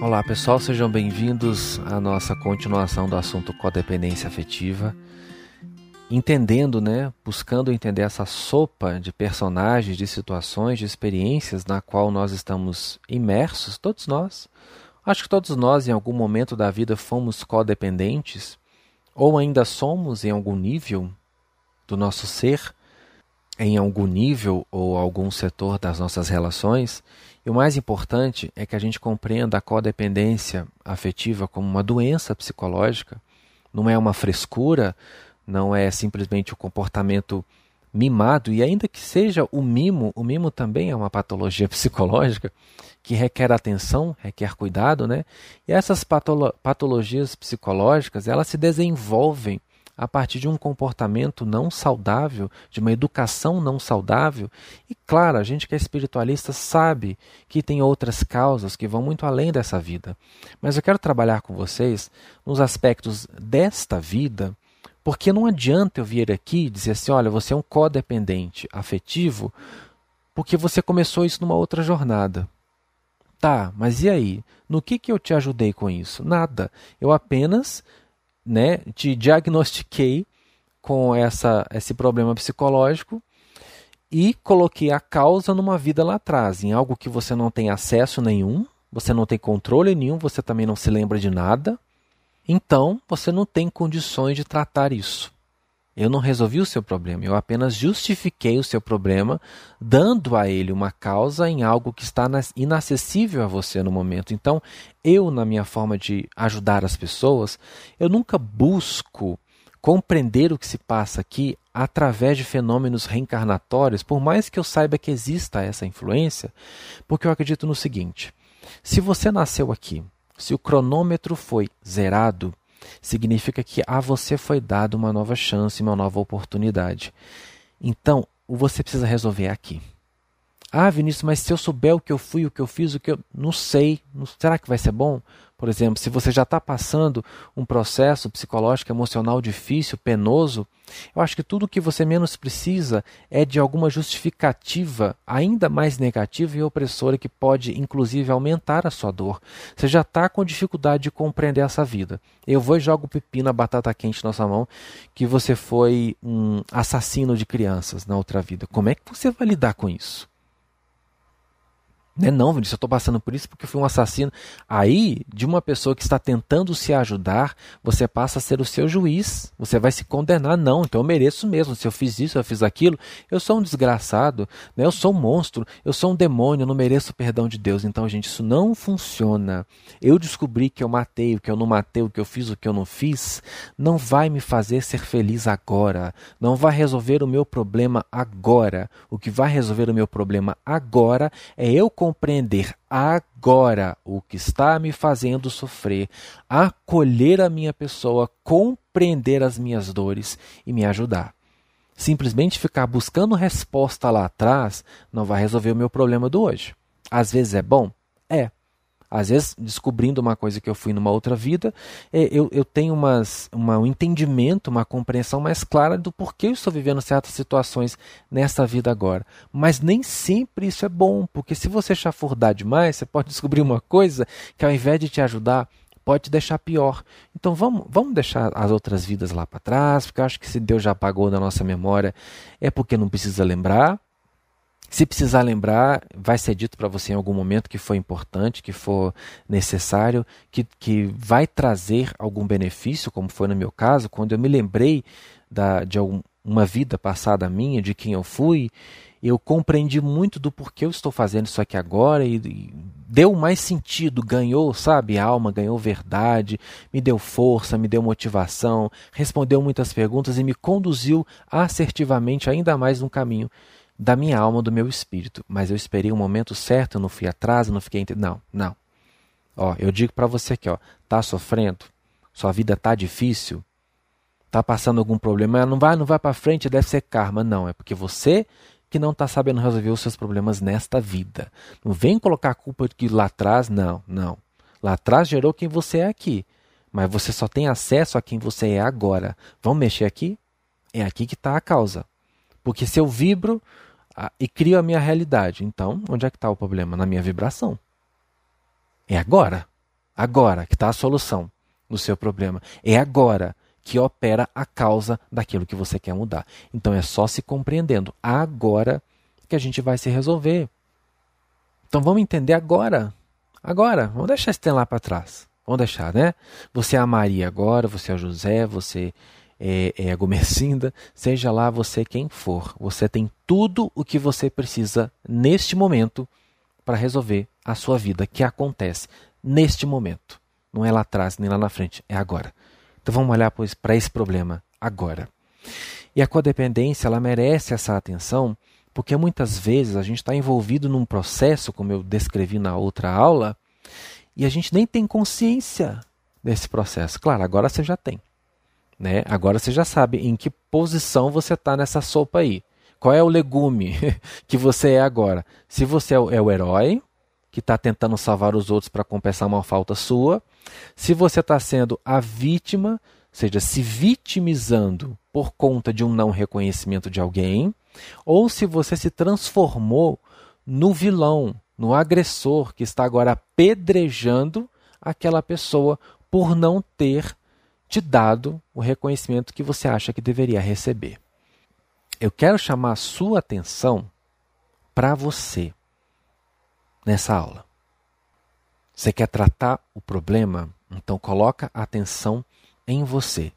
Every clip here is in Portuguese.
Olá pessoal, sejam bem-vindos à nossa continuação do assunto codependência afetiva. Entendendo, né, buscando entender essa sopa de personagens, de situações, de experiências na qual nós estamos imersos, todos nós. Acho que todos nós em algum momento da vida fomos codependentes ou ainda somos em algum nível do nosso ser, em algum nível ou algum setor das nossas relações. E o mais importante é que a gente compreenda a codependência afetiva como uma doença psicológica, não é uma frescura, não é simplesmente o comportamento mimado, e ainda que seja o mimo, o mimo também é uma patologia psicológica que requer atenção, requer cuidado, né? E essas patolo patologias psicológicas, elas se desenvolvem a partir de um comportamento não saudável, de uma educação não saudável. E claro, a gente que é espiritualista sabe que tem outras causas que vão muito além dessa vida. Mas eu quero trabalhar com vocês nos aspectos desta vida, porque não adianta eu vir aqui e dizer assim: olha, você é um codependente afetivo, porque você começou isso numa outra jornada. Tá, mas e aí? No que, que eu te ajudei com isso? Nada. Eu apenas né, te diagnostiquei com essa, esse problema psicológico e coloquei a causa numa vida lá atrás, em algo que você não tem acesso nenhum, você não tem controle nenhum, você também não se lembra de nada. Então, você não tem condições de tratar isso. Eu não resolvi o seu problema, eu apenas justifiquei o seu problema, dando a ele uma causa em algo que está inacessível a você no momento. Então, eu, na minha forma de ajudar as pessoas, eu nunca busco compreender o que se passa aqui através de fenômenos reencarnatórios, por mais que eu saiba que exista essa influência, porque eu acredito no seguinte: se você nasceu aqui, se o cronômetro foi zerado, significa que a você foi dada uma nova chance, uma nova oportunidade. Então, você precisa resolver aqui. Ah, Vinícius, mas se eu souber o que eu fui, o que eu fiz, o que eu. Não sei. Será que vai ser bom? Por exemplo, se você já está passando um processo psicológico, emocional difícil, penoso, eu acho que tudo que você menos precisa é de alguma justificativa ainda mais negativa e opressora que pode, inclusive, aumentar a sua dor. Você já está com dificuldade de compreender essa vida. Eu vou e jogo pepino, a batata quente na sua mão, que você foi um assassino de crianças na outra vida. Como é que você vai lidar com isso? Né? Não, Vinícius, eu estou passando por isso porque fui um assassino. Aí, de uma pessoa que está tentando se ajudar, você passa a ser o seu juiz. Você vai se condenar. Não, então eu mereço mesmo. Se eu fiz isso, eu fiz aquilo, eu sou um desgraçado, né? eu sou um monstro, eu sou um demônio, eu não mereço o perdão de Deus. Então, gente, isso não funciona. Eu descobri que eu matei, o que eu não matei, o que eu fiz, o que eu não fiz, não vai me fazer ser feliz agora. Não vai resolver o meu problema agora. O que vai resolver o meu problema agora é eu compreender agora o que está me fazendo sofrer, acolher a minha pessoa, compreender as minhas dores e me ajudar. Simplesmente ficar buscando resposta lá atrás não vai resolver o meu problema do hoje. Às vezes é bom? É. Às vezes, descobrindo uma coisa que eu fui numa outra vida, é, eu, eu tenho umas, uma, um entendimento, uma compreensão mais clara do porquê eu estou vivendo certas situações nessa vida agora. Mas nem sempre isso é bom, porque se você chafurdar demais, você pode descobrir uma coisa que ao invés de te ajudar, pode te deixar pior. Então vamos, vamos deixar as outras vidas lá para trás, porque eu acho que se Deus já apagou da nossa memória, é porque não precisa lembrar. Se precisar lembrar, vai ser dito para você em algum momento que foi importante, que for necessário, que, que vai trazer algum benefício, como foi no meu caso, quando eu me lembrei da, de algum, uma vida passada minha, de quem eu fui, eu compreendi muito do porquê eu estou fazendo isso aqui agora e, e deu mais sentido, ganhou, sabe, alma, ganhou verdade, me deu força, me deu motivação, respondeu muitas perguntas e me conduziu assertivamente ainda mais no caminho da minha alma, do meu espírito. Mas eu esperei o um momento certo, eu não fui atrás, eu não fiquei. Não, não. Ó, eu digo para você aqui, ó, tá sofrendo, sua vida tá difícil, tá passando algum problema, não vai, não vai para frente, deve ser karma, não, é porque você que não está sabendo resolver os seus problemas nesta vida. Não vem colocar a culpa de que lá atrás, não, não. Lá atrás gerou quem você é aqui, mas você só tem acesso a quem você é agora. Vamos mexer aqui? É aqui que está a causa. Porque se eu vibro, e crio a minha realidade. Então, onde é que está o problema? Na minha vibração. É agora. Agora que está a solução no seu problema. É agora que opera a causa daquilo que você quer mudar. Então é só se compreendendo agora que a gente vai se resolver. Então vamos entender agora. Agora, vamos deixar esse tempo lá para trás. Vamos deixar, né? Você é a Maria agora, você é o José, você é, é Gomercinda, seja lá você quem for. Você tem tudo o que você precisa neste momento para resolver a sua vida, que acontece neste momento. Não é lá atrás, nem lá na frente, é agora. Então vamos olhar para esse problema agora. E a codependência, ela merece essa atenção, porque muitas vezes a gente está envolvido num processo, como eu descrevi na outra aula, e a gente nem tem consciência desse processo. Claro, agora você já tem. Né? Agora você já sabe em que posição você está nessa sopa aí. Qual é o legume que você é agora? Se você é o, é herói, que está tentando salvar os outros para compensar uma falta sua, se você está sendo a vítima, ou seja, se vitimizando por conta de um não reconhecimento de alguém, ou se você se transformou no vilão, no agressor que está agora apedrejando aquela pessoa por não ter te dado o reconhecimento que você acha que deveria receber. Eu quero chamar a sua atenção para você nessa aula. Você quer tratar o problema? Então coloca a atenção em você.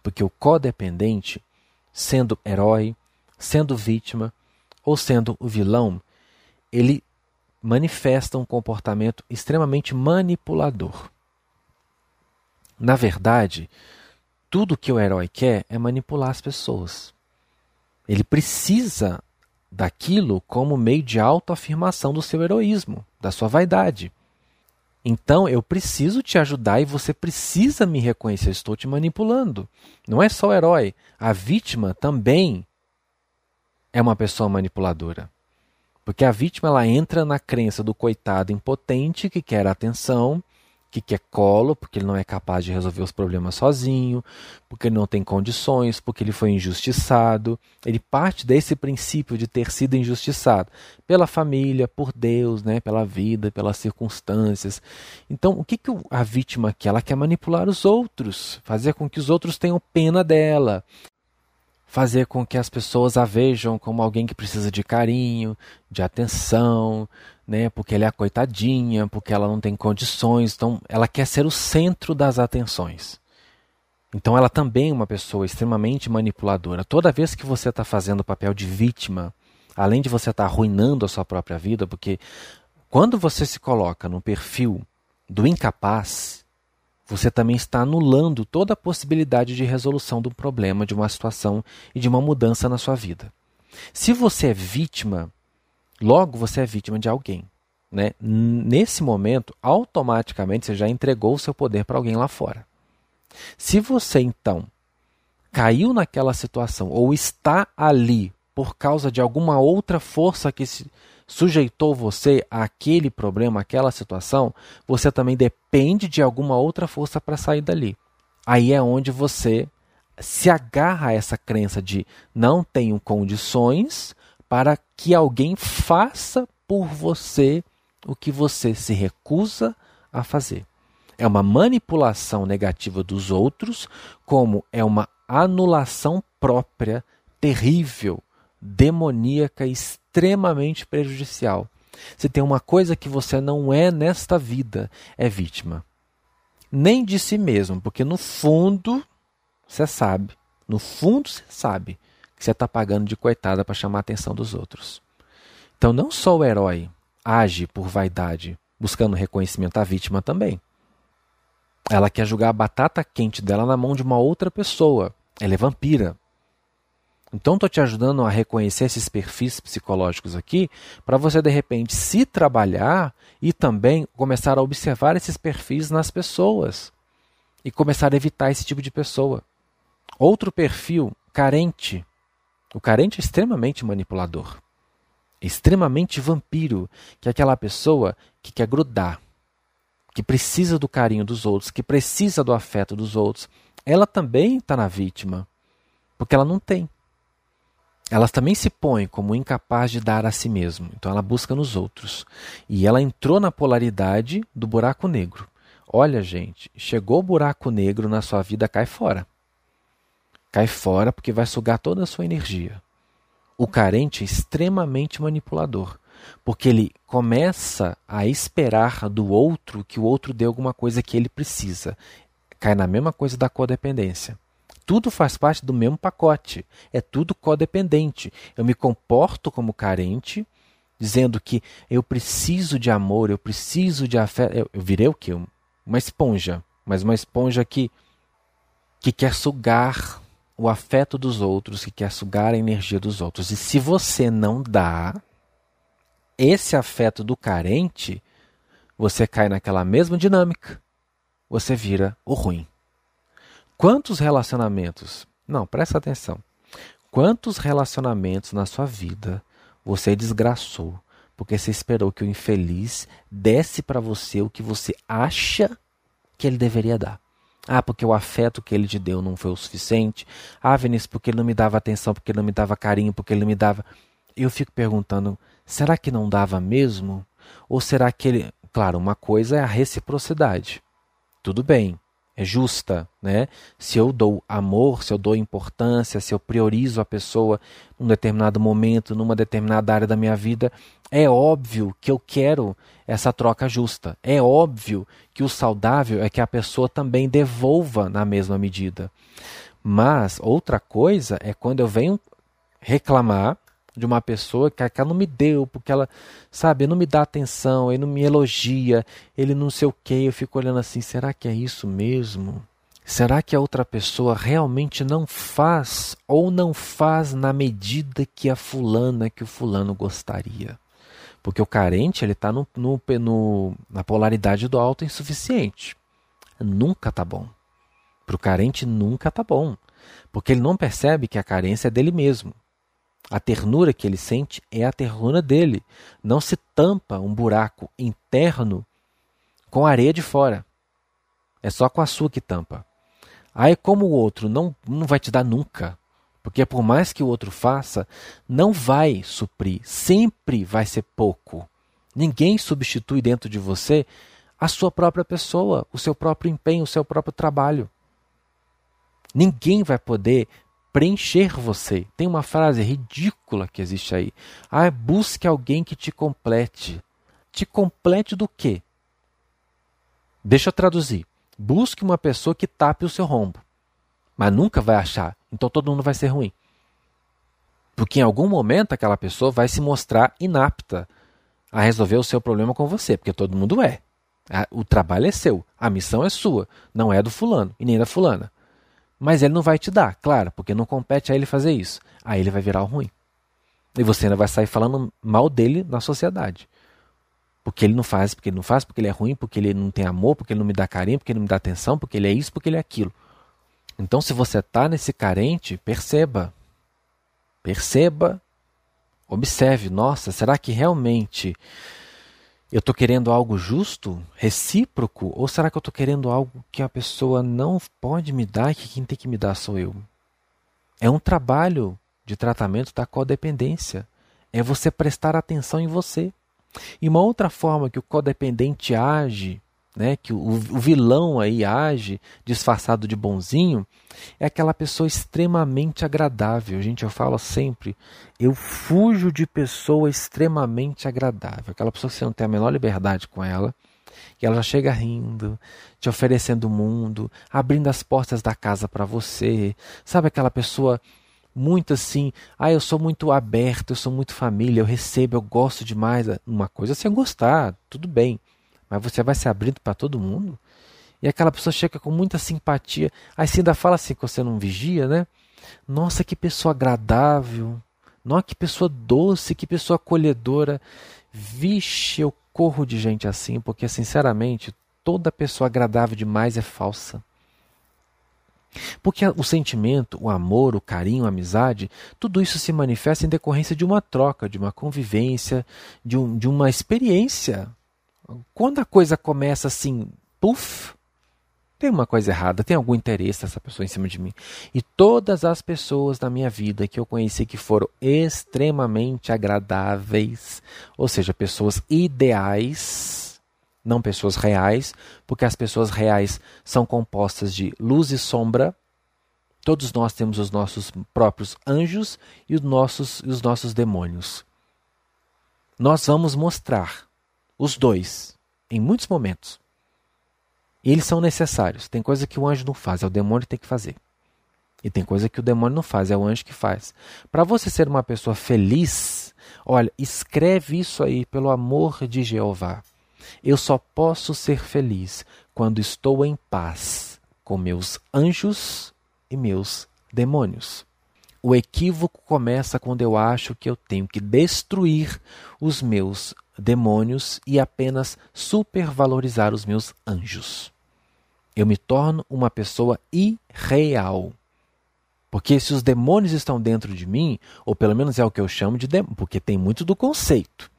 Porque o codependente, sendo herói, sendo vítima ou sendo o vilão, ele manifesta um comportamento extremamente manipulador. Na verdade, tudo que o herói quer é manipular as pessoas. Ele precisa daquilo como meio de autoafirmação do seu heroísmo, da sua vaidade. Então eu preciso te ajudar e você precisa me reconhecer. Estou te manipulando. Não é só o herói. A vítima também é uma pessoa manipuladora. Porque a vítima ela entra na crença do coitado impotente que quer atenção, que quer colo, porque ele não é capaz de resolver os problemas sozinho, porque ele não tem condições, porque ele foi injustiçado. Ele parte desse princípio de ter sido injustiçado pela família, por Deus, né, pela vida, pelas circunstâncias. Então, o que, que a vítima quer? Ela quer manipular os outros, fazer com que os outros tenham pena dela, fazer com que as pessoas a vejam como alguém que precisa de carinho, de atenção, né? Porque ela é a coitadinha, porque ela não tem condições, então ela quer ser o centro das atenções. Então ela também é uma pessoa extremamente manipuladora. Toda vez que você está fazendo o papel de vítima, além de você estar tá arruinando a sua própria vida, porque quando você se coloca no perfil do incapaz, você também está anulando toda a possibilidade de resolução do problema, de uma situação e de uma mudança na sua vida. Se você é vítima, logo você é vítima de alguém. Né? Nesse momento, automaticamente você já entregou o seu poder para alguém lá fora. Se você então caiu naquela situação ou está ali por causa de alguma outra força que sujeitou você àquele problema, àquela situação, você também depende de alguma outra força para sair dali. Aí é onde você se agarra a essa crença de não tenho condições para que alguém faça por você o que você se recusa a fazer. É uma manipulação negativa dos outros, como é uma anulação própria terrível, demoníaca, extremamente prejudicial. Se tem uma coisa que você não é nesta vida, é vítima. Nem de si mesmo, porque no fundo você sabe, no fundo você sabe que você está pagando de coitada para chamar a atenção dos outros. Então não só o herói age por vaidade, buscando reconhecimento, a vítima também. Ela quer jogar a batata quente dela na mão de uma outra pessoa. Ela é vampira. Então, estou te ajudando a reconhecer esses perfis psicológicos aqui, para você, de repente, se trabalhar e também começar a observar esses perfis nas pessoas e começar a evitar esse tipo de pessoa. Outro perfil, carente. O carente é extremamente manipulador, extremamente vampiro, que é aquela pessoa que quer grudar, que precisa do carinho dos outros, que precisa do afeto dos outros. Ela também está na vítima, porque ela não tem elas também se põem como incapaz de dar a si mesmo. Então ela busca nos outros. E ela entrou na polaridade do buraco negro, Olha, gente, chegou o buraco negro na sua vida, cai fora. Cai fora porque vai sugar toda a sua energia. O carente é extremamente manipulador, porque ele começa a esperar do outro que o outro dê alguma coisa que ele precisa. Cai na mesma coisa da codependência. Tudo faz parte do mesmo pacote. É tudo codependente. Eu me comporto como carente, dizendo que eu preciso de amor, eu preciso de afeto. Eu, eu virei o quê? Uma esponja. Mas uma esponja que, que quer sugar o afeto dos outros, que quer sugar a energia dos outros. E se você não dá esse afeto do carente, você cai naquela mesma dinâmica. Você vira o ruim. Quantos relacionamentos? Não, presta atenção. Quantos relacionamentos na sua vida você desgraçou porque você esperou que o infeliz desse para você o que você acha que ele deveria dar? Ah, porque o afeto que ele te deu não foi o suficiente. Ah, Vinícius, porque ele não me dava atenção, porque ele não me dava carinho, porque ele não me dava. Eu fico perguntando: será que não dava mesmo? Ou será que ele. Claro, uma coisa é a reciprocidade. Tudo bem é justa, né? Se eu dou amor, se eu dou importância, se eu priorizo a pessoa num determinado momento, numa determinada área da minha vida, é óbvio que eu quero essa troca justa. É óbvio que o saudável é que a pessoa também devolva na mesma medida. Mas outra coisa é quando eu venho reclamar de uma pessoa que ela não me deu, porque ela, sabe, não me dá atenção, ele não me elogia, ele não sei o que, eu fico olhando assim, será que é isso mesmo? Será que a outra pessoa realmente não faz ou não faz na medida que a fulana, que o fulano gostaria? Porque o carente ele está no, no, no, na polaridade do alto insuficiente. Nunca tá bom. Para o carente nunca tá bom. Porque ele não percebe que a carência é dele mesmo. A ternura que ele sente é a ternura dele. Não se tampa um buraco interno com areia de fora. É só com a sua que tampa. Aí, como o outro não, não vai te dar nunca, porque por mais que o outro faça, não vai suprir, sempre vai ser pouco. Ninguém substitui dentro de você a sua própria pessoa, o seu próprio empenho, o seu próprio trabalho. Ninguém vai poder preencher você. Tem uma frase ridícula que existe aí. Ah, busque alguém que te complete. Te complete do quê? Deixa eu traduzir. Busque uma pessoa que tape o seu rombo. Mas nunca vai achar. Então todo mundo vai ser ruim. Porque em algum momento aquela pessoa vai se mostrar inapta a resolver o seu problema com você, porque todo mundo é. O trabalho é seu, a missão é sua, não é do fulano e nem da fulana. Mas ele não vai te dar, claro, porque não compete a ele fazer isso. Aí ele vai virar o ruim. E você ainda vai sair falando mal dele na sociedade. Porque ele não faz, porque ele não faz, porque ele é ruim, porque ele não tem amor, porque ele não me dá carinho, porque ele não me dá atenção, porque ele é isso, porque ele é aquilo. Então, se você está nesse carente, perceba. Perceba, observe. Nossa, será que realmente eu estou querendo algo justo, recíproco, ou será que eu estou querendo algo que a pessoa não pode me dar e que quem tem que me dar sou eu? É um trabalho de tratamento da codependência. É você prestar atenção em você. E uma outra forma que o codependente age né, que o, o, vilão aí age disfarçado de bonzinho, é aquela pessoa extremamente agradável. Gente, eu falo sempre, eu fujo de pessoa extremamente agradável. Aquela pessoa que você não tem a menor liberdade com ela, que ela já chega rindo, te oferecendo o mundo, abrindo as portas da casa para você. Sabe aquela pessoa muito assim, ah, eu sou muito aberto, eu sou muito família, eu recebo, eu gosto demais. Uma coisa é você gostar, tudo bem mas você vai se abrindo para todo mundo. E aquela pessoa chega com muita simpatia. Aí você ainda fala assim que você não vigia, né? Nossa, que pessoa agradável. Nossa, que pessoa doce, que pessoa acolhedora. Vixe, eu corro de gente assim, porque sinceramente, toda pessoa agradável demais é falsa. Porque o sentimento, o amor, o carinho, a amizade, tudo isso se manifesta em decorrência de uma troca, de uma convivência, de, um, de uma experiência quando a coisa começa assim, puf, tem uma coisa errada, tem algum interesse essa pessoa em cima de mim. E todas as pessoas da minha vida que eu conheci que foram extremamente agradáveis, ou seja, pessoas ideais, não pessoas reais, porque as pessoas reais são compostas de luz e sombra. Todos nós temos os nossos próprios anjos e os nossos, os nossos demônios. Nós vamos mostrar os dois em muitos momentos. E eles são necessários. Tem coisa que o anjo não faz, é o demônio que tem que fazer. E tem coisa que o demônio não faz, é o anjo que faz. Para você ser uma pessoa feliz, olha, escreve isso aí, pelo amor de Jeová. Eu só posso ser feliz quando estou em paz com meus anjos e meus demônios. O equívoco começa quando eu acho que eu tenho que destruir os meus demônios e apenas supervalorizar os meus anjos. Eu me torno uma pessoa irreal. Porque se os demônios estão dentro de mim, ou pelo menos é o que eu chamo de demônio, porque tem muito do conceito.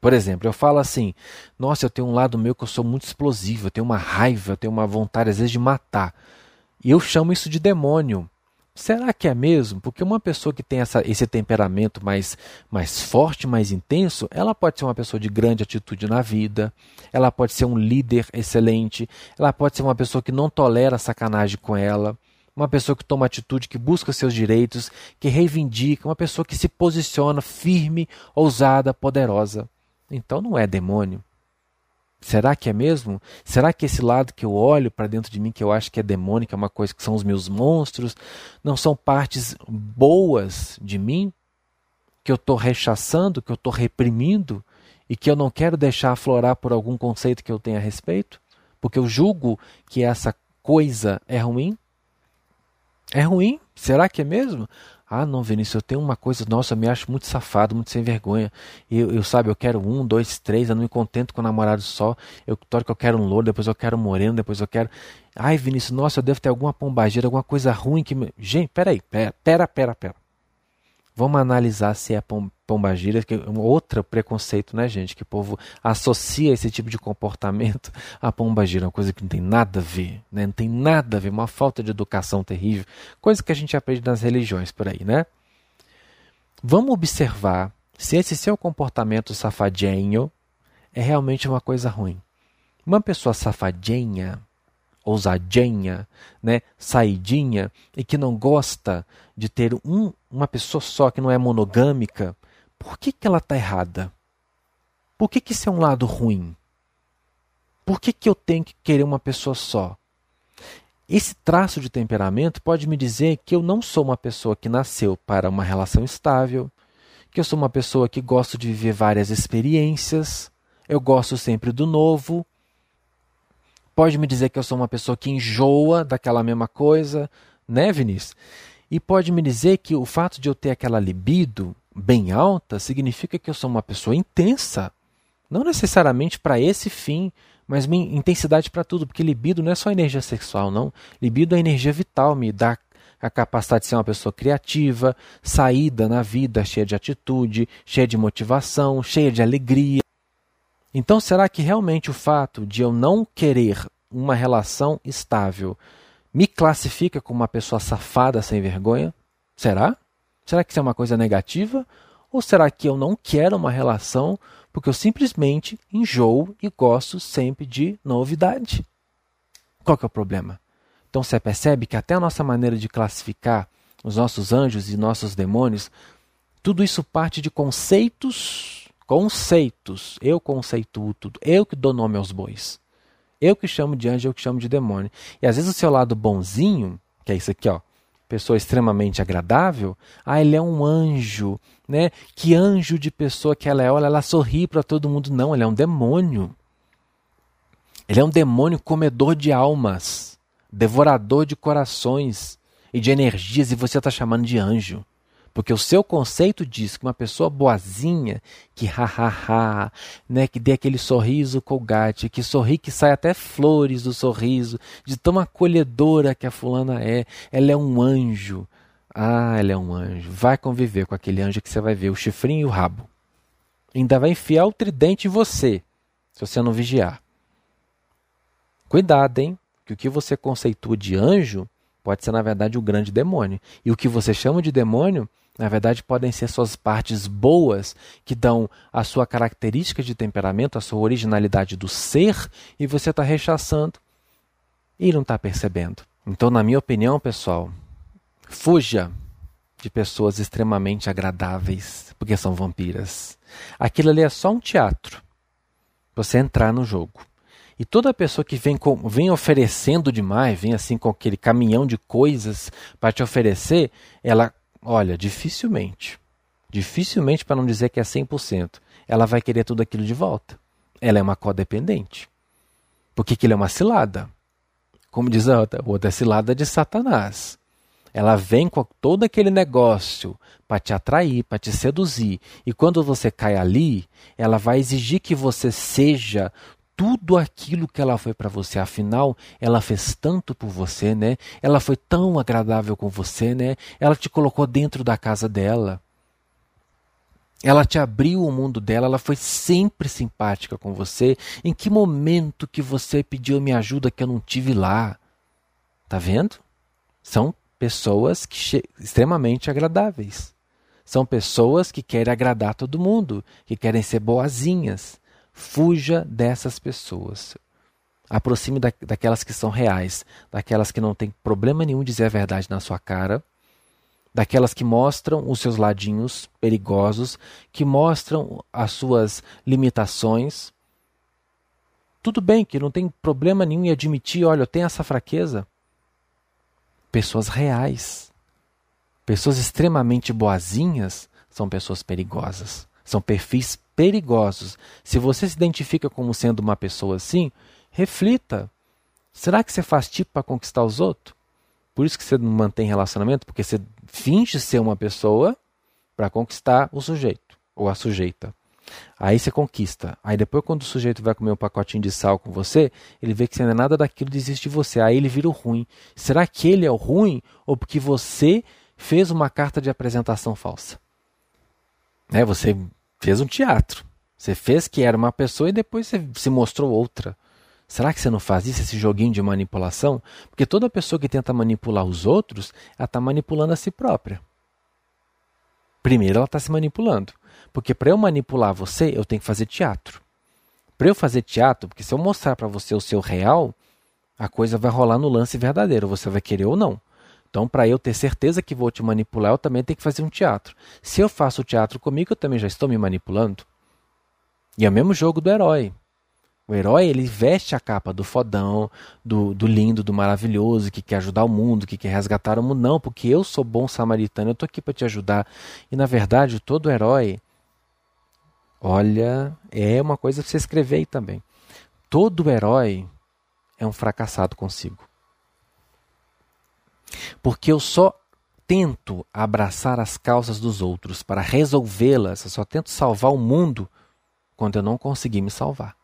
Por exemplo, eu falo assim: nossa, eu tenho um lado meu que eu sou muito explosivo, eu tenho uma raiva, eu tenho uma vontade às vezes de matar. E eu chamo isso de demônio. Será que é mesmo? Porque uma pessoa que tem essa, esse temperamento mais, mais forte, mais intenso, ela pode ser uma pessoa de grande atitude na vida, ela pode ser um líder excelente, ela pode ser uma pessoa que não tolera sacanagem com ela, uma pessoa que toma atitude, que busca seus direitos, que reivindica, uma pessoa que se posiciona firme, ousada, poderosa. Então não é demônio. Será que é mesmo? Será que esse lado que eu olho para dentro de mim, que eu acho que é demônico, é uma coisa que são os meus monstros, não são partes boas de mim? Que eu estou rechaçando, que eu estou reprimindo e que eu não quero deixar aflorar por algum conceito que eu tenha a respeito? Porque eu julgo que essa coisa é ruim? É ruim? Será que é mesmo? Ah, não, Vinícius, eu tenho uma coisa, nossa, eu me acho muito safado, muito sem vergonha. Eu, eu sabe, eu quero um, dois, três, eu não me contento com o namorado só. Eu torno que eu quero um louro, depois eu quero um moreno, depois eu quero. Ai, Vinícius, nossa, eu devo ter alguma pombageira, alguma coisa ruim que. Gente, peraí, pera, pera, pera, pera. Vamos analisar se é pombagira, que é outro preconceito, né, gente? Que o povo associa esse tipo de comportamento a pombagira, uma coisa que não tem nada a ver, né? Não tem nada a ver, uma falta de educação terrível, coisa que a gente aprende nas religiões por aí, né? Vamos observar se esse seu comportamento safadinho é realmente uma coisa ruim. Uma pessoa safadinha, ousadinha, né, saidinha e que não gosta de ter um, uma pessoa só que não é monogâmica, por que, que ela está errada? Por que, que isso é um lado ruim? Por que, que eu tenho que querer uma pessoa só? Esse traço de temperamento pode me dizer que eu não sou uma pessoa que nasceu para uma relação estável, que eu sou uma pessoa que gosto de viver várias experiências, eu gosto sempre do novo, pode me dizer que eu sou uma pessoa que enjoa daquela mesma coisa, né, Vinícius? E pode me dizer que o fato de eu ter aquela libido bem alta significa que eu sou uma pessoa intensa. Não necessariamente para esse fim, mas minha intensidade para tudo, porque libido não é só energia sexual, não. Libido é energia vital, me dá a capacidade de ser uma pessoa criativa, saída na vida, cheia de atitude, cheia de motivação, cheia de alegria. Então, será que realmente o fato de eu não querer uma relação estável me classifica como uma pessoa safada sem vergonha? Será? Será que isso é uma coisa negativa? Ou será que eu não quero uma relação porque eu simplesmente enjoo e gosto sempre de novidade? Qual que é o problema? Então você percebe que até a nossa maneira de classificar os nossos anjos e nossos demônios, tudo isso parte de conceitos conceitos. Eu conceituo tudo. Eu que dou nome aos bois. Eu que chamo de anjo, eu que chamo de demônio. E às vezes o seu lado bonzinho, que é isso aqui, ó, pessoa extremamente agradável, ah, ele é um anjo, né? Que anjo de pessoa que ela é, olha, ela sorri para todo mundo. Não, ele é um demônio. Ele é um demônio comedor de almas, devorador de corações e de energias, e você está chamando de anjo. Porque o seu conceito diz que uma pessoa boazinha, que ha, né, que dê aquele sorriso colgate, que sorri que sai até flores do sorriso, de tão acolhedora que a fulana é, ela é um anjo. Ah, ela é um anjo. Vai conviver com aquele anjo que você vai ver o chifrinho e o rabo. Ainda vai enfiar o tridente em você, se você não vigiar. Cuidado, hein? Que o que você conceitua de anjo pode ser, na verdade, o grande demônio. E o que você chama de demônio Na verdade, podem ser suas partes boas que dão a sua característica de temperamento, a sua originalidade do ser, e você está rechaçando e não está percebendo. Então, na minha opinião, pessoal, fuja de pessoas extremamente agradáveis, porque são vampiras. Aquilo ali é só um teatro. Você entrar no jogo. E toda pessoa que vem, com, vem oferecendo demais, vem assim com aquele caminhão de coisas para te oferecer, ela Olha, dificilmente, dificilmente para não dizer que é 100%, ela vai querer tudo aquilo de volta. Ela é uma codependente. Porque aquilo é uma cilada. Como diz a outra, outra cilada de Satanás. Ela vem com todo aquele negócio para te atrair, para te seduzir. E quando você cai ali, ela vai exigir que você seja tudo aquilo que ela foi para você. Afinal, ela fez tanto por você, né? Ela foi tão agradável com você, né? Ela te colocou dentro da casa dela. Ela te abriu o mundo dela, ela foi sempre simpática com você. Em que momento que você pediu minha ajuda que eu não tive lá? Tá vendo? São pessoas que extremamente agradáveis. São pessoas que querem agradar todo mundo, que querem ser boazinhas. Fuja dessas pessoas. Aproxime da, daquelas que são reais, daquelas que não têm problema nenhum dizer a verdade na sua cara, daquelas que mostram os seus ladinhos perigosos, que mostram as suas limitações. Tudo bem que não tem problema nenhum em admitir, olha, eu tenho essa fraqueza. Pessoas reais, pessoas extremamente boazinhas são pessoas perigosas. São perfis perigosos. Se você se identifica como sendo uma pessoa assim, reflita. Será que você faz tipo para conquistar os outros? Por isso que você não mantém relacionamento, porque você finge ser uma pessoa para conquistar o sujeito ou a sujeita. Aí você conquista. Aí depois, quando o sujeito vai comer um pacotinho de sal com você, ele vê que você não é nada daquilo, desiste de você. Aí ele vira o ruim. Será que ele é o ruim ou porque você fez uma carta de apresentação falsa? É, você fez um teatro. Você fez que era uma pessoa e depois você se mostrou outra. Será que você não faz isso, esse joguinho de manipulação? Porque toda pessoa que tenta manipular os outros, ela está manipulando a si própria. Primeiro, ela está se manipulando. Porque para eu manipular você, eu tenho que fazer teatro. Para eu fazer teatro, porque se eu mostrar para você o seu real, a coisa vai rolar no lance verdadeiro. Você vai querer ou não. Então, para eu ter certeza que vou te manipular, eu também tenho que fazer um teatro. Se eu faço teatro comigo, eu também já estou me manipulando. E é o mesmo jogo do herói. O herói ele veste a capa do fodão, do, do lindo, do maravilhoso, que quer ajudar o mundo, que quer resgatar o mundo. Não, porque eu sou bom samaritano, eu estou aqui para te ajudar. E na verdade, todo herói, olha, é uma coisa para você escrever aí também. Todo herói é um fracassado consigo. Porque eu só tento abraçar as causas dos outros para resolvê-las, eu só tento salvar o mundo quando eu não conseguir me salvar.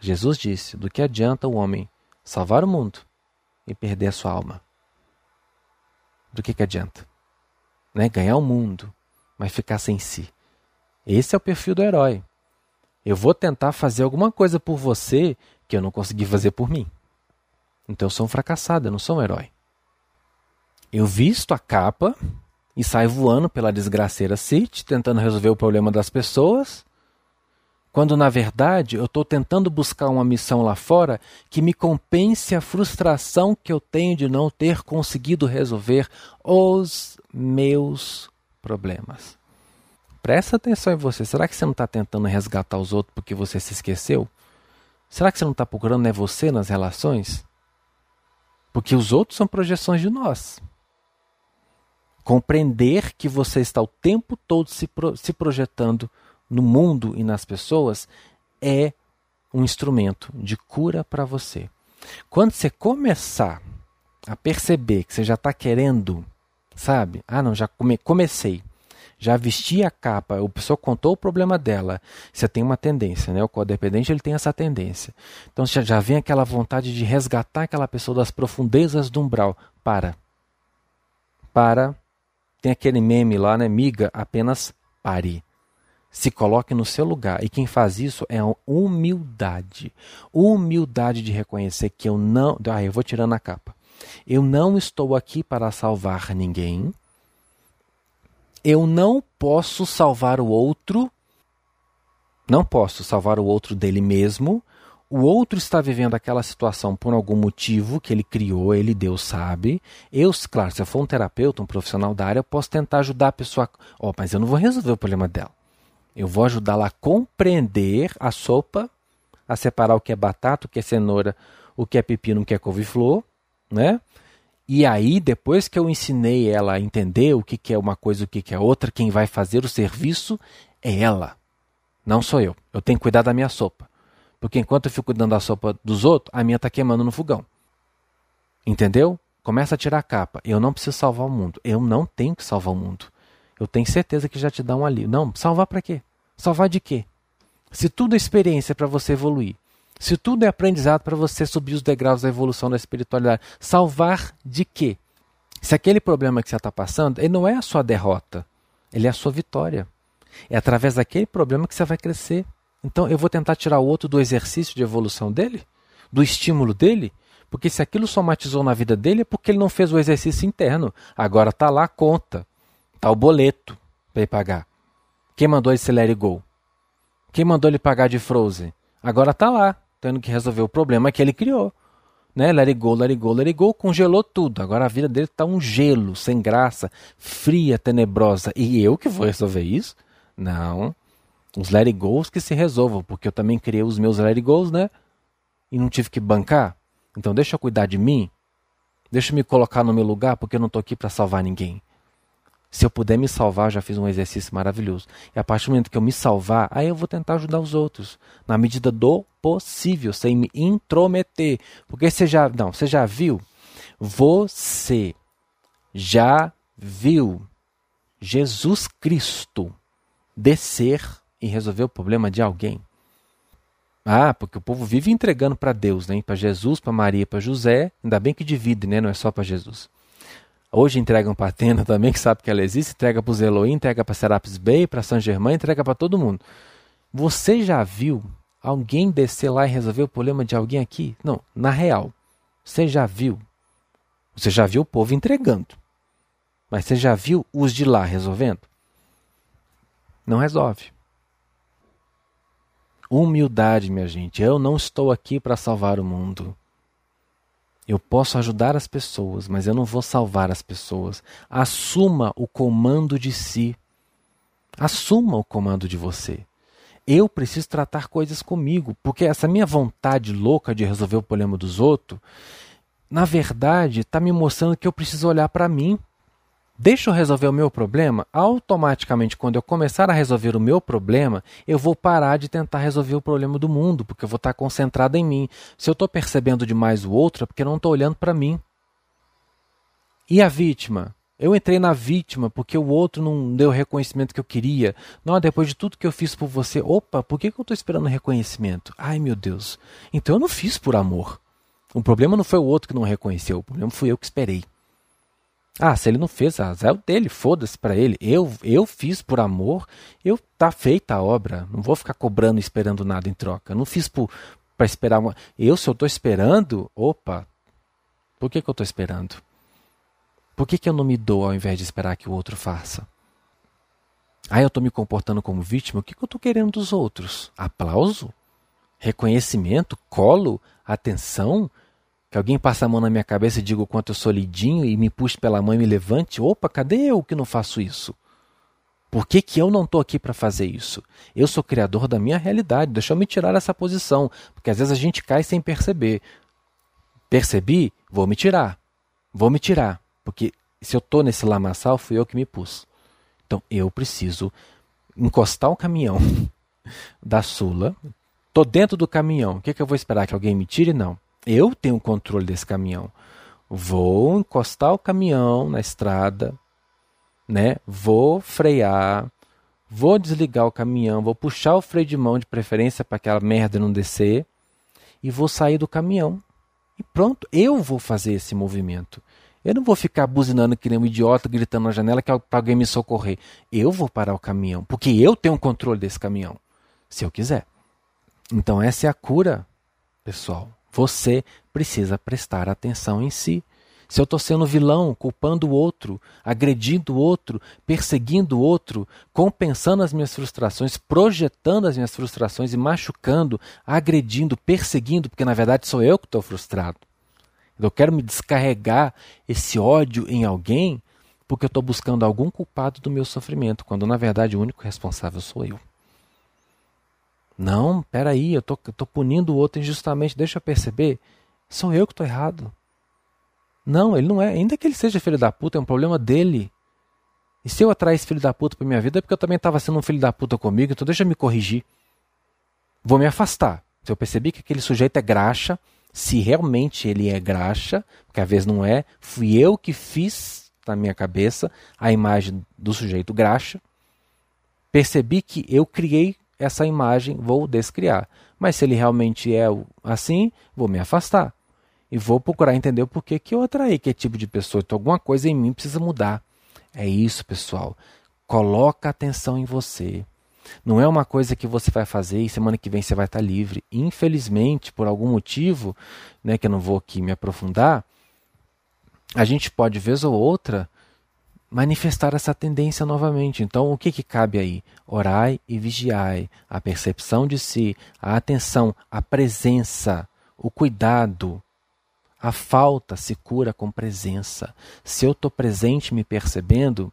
Jesus disse: do que adianta o homem salvar o mundo e perder a sua alma? Do que, que adianta? Né? Ganhar o mundo, mas ficar sem si. Esse é o perfil do herói. Eu vou tentar fazer alguma coisa por você que eu não consegui fazer por mim. Então eu sou um fracassado, eu não sou um herói. Eu visto a capa e saio voando pela desgraceira City, tentando resolver o problema das pessoas, quando na verdade eu estou tentando buscar uma missão lá fora que me compense a frustração que eu tenho de não ter conseguido resolver os meus problemas. Presta atenção em você. Será que você não está tentando resgatar os outros porque você se esqueceu? Será que você não está procurando é você nas relações? Porque os outros são projeções de nós. Compreender que você está o tempo todo se, pro, se projetando no mundo e nas pessoas é um instrumento de cura para você. Quando você começar a perceber que você já está querendo, sabe? Ah, não, já come, comecei já vestia a capa, a pessoa contou o problema dela, você tem uma tendência, né? O codependente ele tem essa tendência. Então já, já vem aquela vontade de resgatar aquela pessoa das profundezas do umbral. Para. Para. Tem aquele meme lá, né? Miga, apenas pare. Se coloque no seu lugar. E quem faz isso é a humildade. Humildade de reconhecer que eu não. Ah, eu vou tirando a capa. Eu não estou aqui para salvar ninguém. Eu não posso salvar o outro, não posso salvar o outro dele mesmo. O outro está vivendo aquela situação por algum motivo que ele criou, ele, Deus, sabe. Eu, claro, se eu for um terapeuta, um profissional da área, eu posso tentar ajudar a pessoa. Ó, oh, mas eu não vou resolver o problema dela. Eu vou ajudá-la a compreender a sopa, a separar o que é batata, o que é cenoura, o que é pepino, o que é couve-flor, né? E aí, depois que eu ensinei ela a entender o que, que é uma coisa e o que, que é outra, quem vai fazer o serviço é ela, não sou eu. Eu tenho que cuidar da minha sopa. Porque enquanto eu fico cuidando da sopa dos outros, a minha está queimando no fogão. Entendeu? Começa a tirar a capa. Eu não preciso salvar o mundo. Eu não tenho que salvar o mundo. Eu tenho certeza que já te dá um alívio. Não, salvar para quê? Salvar de quê? Se tudo é experiência para você evoluir, se tudo é aprendizado para você subir os degraus da evolução da espiritualidade, salvar de quê? Se aquele problema que você está passando, ele não é a sua derrota, ele é a sua vitória. É através daquele problema que você vai crescer. Então eu vou tentar tirar o outro do exercício de evolução dele, do estímulo dele, porque se aquilo somatizou na vida dele é porque ele não fez o exercício interno. Agora está lá a conta, está o boleto para ele pagar. Quem mandou esse let it go? Quem mandou ele pagar de Frozen? Agora está lá tendo que resolver o problema que ele criou. Né? Let it go, let it go, let it go, congelou tudo. Agora a vida dele está um gelo, sem graça, fria, tenebrosa. E eu que vou resolver isso? Não. Os let it que se resolvam, porque eu também criei os meus let it né? E não tive que bancar. Então deixa eu cuidar de mim. Deixa eu me colocar no meu lugar, porque eu não estou aqui para salvar ninguém. Se eu puder me salvar, já fiz um exercício maravilhoso. E a partir do momento que eu me salvar, aí eu vou tentar ajudar os outros. Na medida do possível, sem me intrometer. Porque você já. Não, você já viu? Você já viu Jesus Cristo descer e resolver o problema de alguém? Ah, porque o povo vive entregando para Deus, né? para Jesus, para Maria, para José. Ainda bem que divide, né? não é só para Jesus. Hoje entregam para Atena também, que sabe que ela existe, entrega para os Elohim, entrega para Serapis Bay, para Saint Germain, entrega para todo mundo. Você já viu alguém descer lá e resolver o problema de alguém aqui? Não, na real. Você já viu? Você já viu o povo entregando. Mas você já viu os de lá resolvendo? Não resolve. Humildade, minha gente. Eu não estou aqui para salvar o mundo. Eu posso ajudar as pessoas, mas eu não vou salvar as pessoas. Assuma o comando de si. Assuma o comando de você. Eu preciso tratar coisas comigo, porque essa minha vontade louca de resolver o problema dos outros, na verdade, está me mostrando que eu preciso olhar para mim. Deixa eu resolver o meu problema, automaticamente, quando eu começar a resolver o meu problema, eu vou parar de tentar resolver o problema do mundo, porque eu vou estar concentrado em mim. Se eu estou percebendo demais o outro, é porque eu não estou olhando para mim. E a vítima? Eu entrei na vítima porque o outro não deu o reconhecimento que eu queria. Não, depois de tudo que eu fiz por você, opa, por que, que eu estou esperando reconhecimento? Ai meu Deus. Então eu não fiz por amor. O problema não foi o outro que não reconheceu, o problema fui eu que esperei. Ah, se ele não fez, é o dele, foda-se para ele. Eu, eu fiz por amor, eu tá feita a obra. Não vou ficar cobrando, esperando nada em troca. não fiz para esperar uma. Eu, se eu estou esperando, opa, por que, que eu estou esperando? Por que, que eu não me dou ao invés de esperar que o outro faça? Ah, eu estou me comportando como vítima, o que, que eu estou querendo dos outros? Aplauso? Reconhecimento? Colo? Atenção? Que alguém passe a mão na minha cabeça e diga o quanto eu sou lidinho e me puxe pela mão e me levante. Opa, cadê eu que não faço isso? Por que, que eu não estou aqui para fazer isso? Eu sou criador da minha realidade. Deixa eu me tirar dessa posição. Porque às vezes a gente cai sem perceber. Percebi? Vou me tirar. Vou me tirar. Porque se eu estou nesse lamaçal, fui eu que me pus. Então eu preciso encostar o caminhão da Sula. Estou dentro do caminhão. O que, que eu vou esperar? Que alguém me tire? Não. Eu tenho o controle desse caminhão. Vou encostar o caminhão na estrada, né? Vou frear, vou desligar o caminhão, vou puxar o freio de mão de preferência para aquela merda não descer e vou sair do caminhão. E pronto, eu vou fazer esse movimento. Eu não vou ficar buzinando que nem um idiota gritando na janela que é para alguém me socorrer. Eu vou parar o caminhão, porque eu tenho o controle desse caminhão, se eu quiser. Então essa é a cura, pessoal. Você precisa prestar atenção em si. Se eu estou sendo vilão, culpando o outro, agredindo o outro, perseguindo o outro, compensando as minhas frustrações, projetando as minhas frustrações e machucando, agredindo, perseguindo, porque na verdade sou eu que estou frustrado. Eu quero me descarregar esse ódio em alguém porque eu estou buscando algum culpado do meu sofrimento, quando na verdade o único responsável sou eu. Não, peraí, eu tô, tô punindo o outro injustamente, deixa eu perceber. Sou eu que estou errado. Não, ele não é. Ainda que ele seja filho da puta, é um problema dele. E se eu atrair esse filho da puta para minha vida é porque eu também estava sendo um filho da puta comigo, então deixa eu me corrigir. Vou me afastar. Se eu percebi que aquele sujeito é graxa, se realmente ele é graxa, porque às vezes não é, fui eu que fiz na minha cabeça a imagem do sujeito graxa. Percebi que eu criei essa imagem, vou descriar. Mas se ele realmente é assim, vou me afastar. E vou procurar entender o porquê que eu atraí que tipo de pessoa. Então alguma coisa em mim precisa mudar. É isso, pessoal. Coloca atenção em você. Não é uma coisa que você vai fazer e semana que vem você vai estar livre. Infelizmente, por algum motivo, né, que eu não vou aqui me aprofundar, a gente pode, vez ou outra, manifestar essa tendência novamente. Então, o que, que cabe aí? Orai e vigiai. A percepção de si, a atenção, a presença, o cuidado. A falta se cura com presença. Se eu estou presente me percebendo,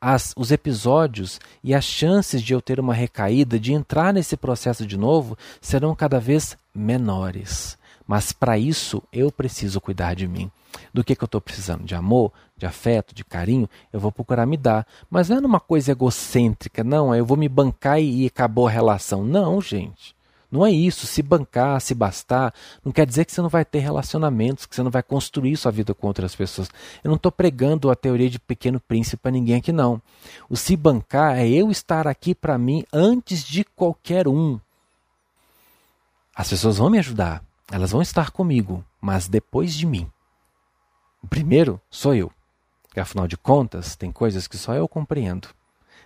as, os episódios e as chances de eu ter uma recaída, de entrar nesse processo de novo, serão cada vez menores. Mas para isso eu preciso cuidar de mim. Do que, que eu estou precisando? De amor, de afeto, de carinho? Eu vou procurar me dar. Mas não é numa coisa egocêntrica, não. Eu vou me bancar e acabou a relação. Não, gente. Não é isso. Se bancar, se bastar, não quer dizer que você não vai ter relacionamentos, que você não vai construir sua vida com outras pessoas. Eu não estou pregando a teoria de pequeno príncipe para ninguém aqui, não. O se bancar é eu estar aqui para mim antes de qualquer um. As pessoas vão me ajudar, elas vão estar comigo, mas depois de mim. O primeiro sou eu. Porque afinal de contas, tem coisas que só eu compreendo,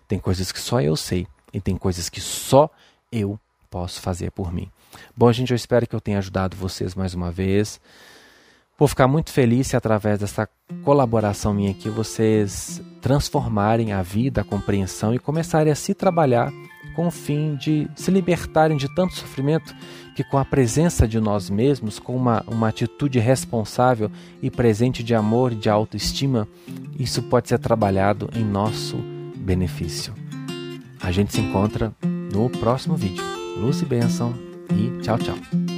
tem coisas que só eu sei e tem coisas que só eu posso fazer por mim. Bom, gente, eu espero que eu tenha ajudado vocês mais uma vez. Vou ficar muito feliz se através dessa colaboração minha aqui vocês transformarem a vida, a compreensão e começarem a se trabalhar com o fim de se libertarem de tanto sofrimento que com a presença de nós mesmos, com uma, uma atitude responsável e presente de amor e de autoestima, isso pode ser trabalhado em nosso benefício. A gente se encontra no próximo vídeo. Luz e bênção e tchau, tchau.